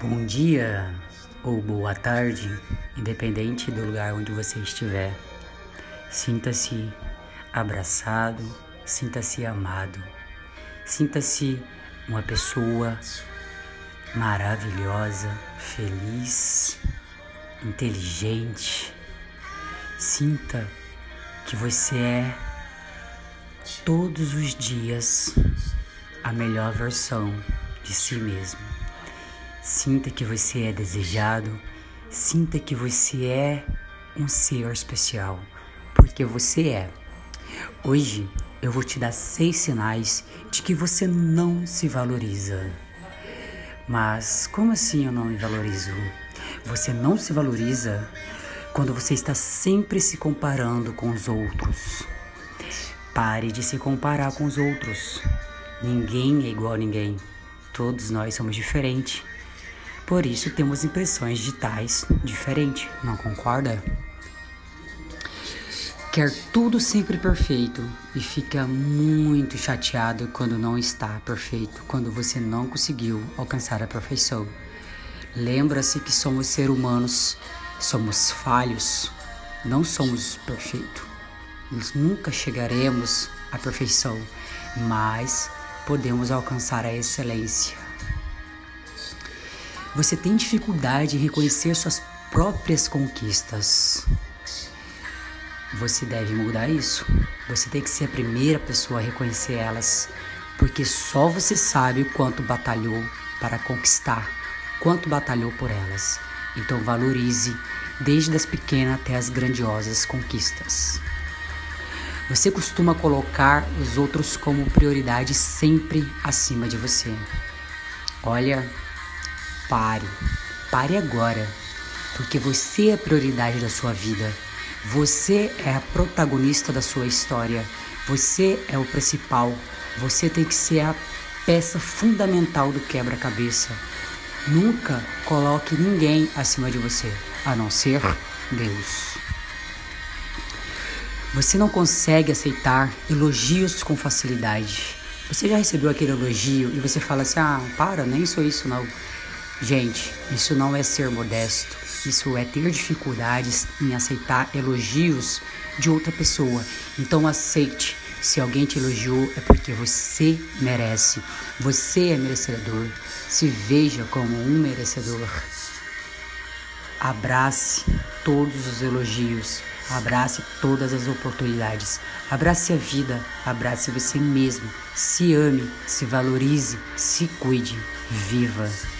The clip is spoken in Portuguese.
Bom dia ou boa tarde, independente do lugar onde você estiver. Sinta-se abraçado, sinta-se amado, sinta-se uma pessoa maravilhosa, feliz, inteligente. Sinta que você é todos os dias a melhor versão de si mesmo. Sinta que você é desejado, sinta que você é um ser especial, porque você é. Hoje eu vou te dar seis sinais de que você não se valoriza. Mas como assim eu não me valorizo? Você não se valoriza quando você está sempre se comparando com os outros. Pare de se comparar com os outros. Ninguém é igual a ninguém. Todos nós somos diferentes. Por isso temos impressões digitais diferentes, não concorda? Quer tudo sempre perfeito e fica muito chateado quando não está perfeito, quando você não conseguiu alcançar a perfeição. Lembra-se que somos seres humanos, somos falhos, não somos perfeitos. Nós nunca chegaremos à perfeição, mas podemos alcançar a excelência. Você tem dificuldade em reconhecer suas próprias conquistas. Você deve mudar isso. Você tem que ser a primeira pessoa a reconhecer elas, porque só você sabe o quanto batalhou para conquistar, quanto batalhou por elas. Então valorize desde as pequenas até as grandiosas conquistas. Você costuma colocar os outros como prioridade sempre acima de você. Olha, Pare. Pare agora. Porque você é a prioridade da sua vida. Você é a protagonista da sua história. Você é o principal. Você tem que ser a peça fundamental do quebra-cabeça. Nunca coloque ninguém acima de você, a não ser Deus. Você não consegue aceitar elogios com facilidade. Você já recebeu aquele elogio e você fala assim: ah, para, nem sou isso não. Gente, isso não é ser modesto, isso é ter dificuldades em aceitar elogios de outra pessoa. Então aceite. Se alguém te elogiou, é porque você merece. Você é merecedor. Se veja como um merecedor. Abrace todos os elogios. Abrace todas as oportunidades. Abrace a vida. Abrace você mesmo. Se ame, se valorize, se cuide. Viva!